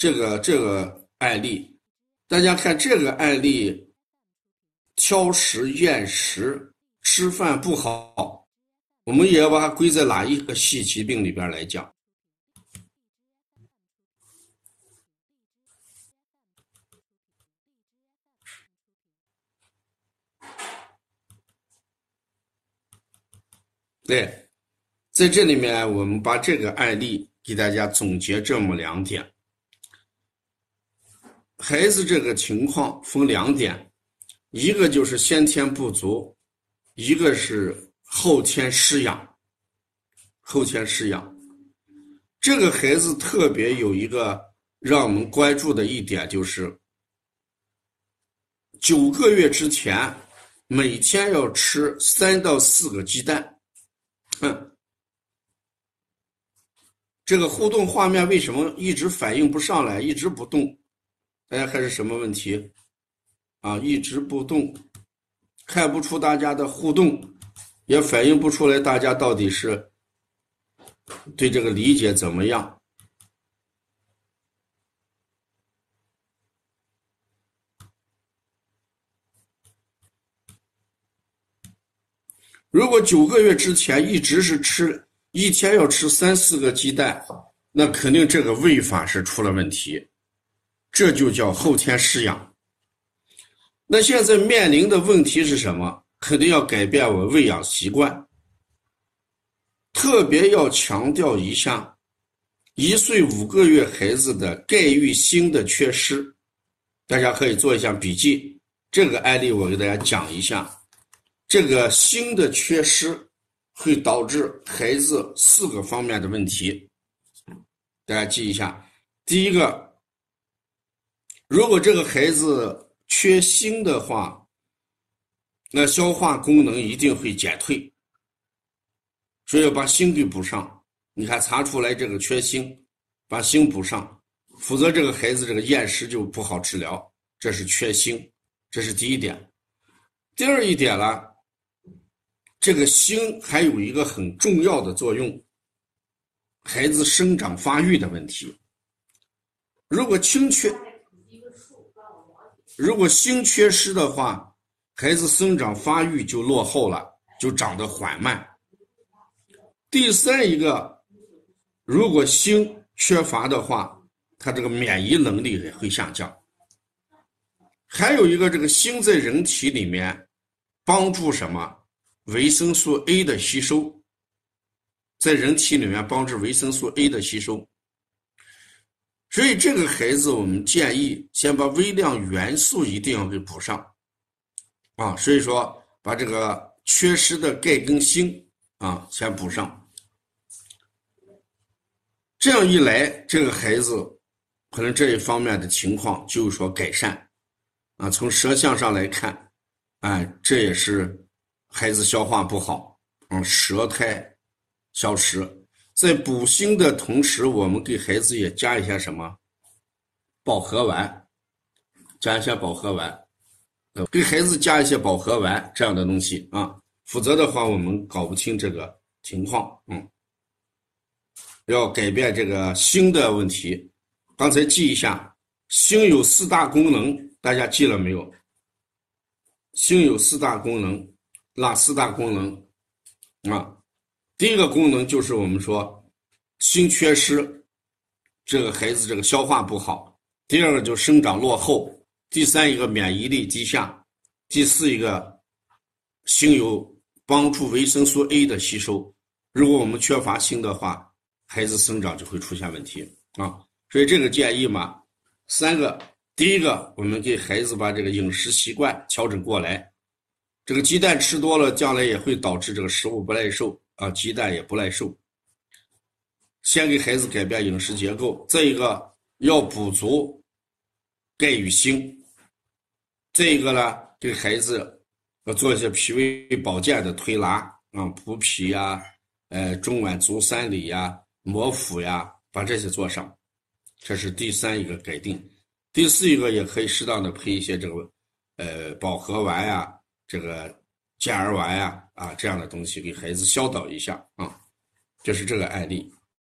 这个这个案例，大家看这个案例，挑食厌食，吃饭不好，我们也要把它归在哪一个系疾病里边来讲？对，在这里面，我们把这个案例给大家总结这么两点。孩子这个情况分两点，一个就是先天不足，一个是后天失养。后天失养，这个孩子特别有一个让我们关注的一点，就是九个月之前每天要吃三到四个鸡蛋。哼，这个互动画面为什么一直反应不上来，一直不动？大家看是什么问题？啊，一直不动，看不出大家的互动，也反映不出来大家到底是对这个理解怎么样？如果九个月之前一直是吃一天要吃三四个鸡蛋，那肯定这个喂法是出了问题，这就叫后天失养。那现在面临的问题是什么？肯定要改变我喂养习惯。特别要强调一下，一岁五个月孩子的钙与锌的缺失，大家可以做一下笔记。这个案例我给大家讲一下。这个锌的缺失会导致孩子四个方面的问题，大家记一下。第一个，如果这个孩子缺锌的话，那消化功能一定会减退，所以要把锌给补上。你看查出来这个缺锌，把锌补上，否则这个孩子这个厌食就不好治疗。这是缺锌，这是第一点。第二一点呢？这个锌还有一个很重要的作用，孩子生长发育的问题。如果锌缺，如果锌缺失的话，孩子生长发育就落后了，就长得缓慢。第三一个，如果锌缺乏的话，他这个免疫能力也会下降。还有一个，这个锌在人体里面帮助什么？维生素 A 的吸收，在人体里面帮助维生素 A 的吸收，所以这个孩子我们建议先把微量元素一定要给补上，啊，所以说把这个缺失的钙跟锌啊先补上，这样一来，这个孩子可能这一方面的情况就有所改善，啊，从舌象上来看，哎，这也是。孩子消化不好，嗯，舌苔消失，在补锌的同时，我们给孩子也加一些什么保和丸，加一些保和丸，给孩子加一些保和丸这样的东西啊，否则的话我们搞不清这个情况，嗯，要改变这个锌的问题。刚才记一下，锌有四大功能，大家记了没有？锌有四大功能。哪四大功能啊？第一个功能就是我们说锌缺失，这个孩子这个消化不好；第二个就生长落后；第三一个免疫力低下；第四一个锌有帮助维生素 A 的吸收。如果我们缺乏锌的话，孩子生长就会出现问题啊。所以这个建议嘛，三个：第一个，我们给孩子把这个饮食习惯调整过来。这个鸡蛋吃多了，将来也会导致这个食物不耐受啊，鸡蛋也不耐受。先给孩子改变饮食结构，再一个要补足钙与锌。再一个呢，给孩子要做一些脾胃保健的推拿啊，补脾呀，呃，中脘足三里呀，摩腹呀，把这些做上。这是第三一个改定。第四一个也可以适当的配一些这个呃保和丸呀。这个健儿丸呀，啊，这样的东西给孩子消导一下啊，就是这个案例。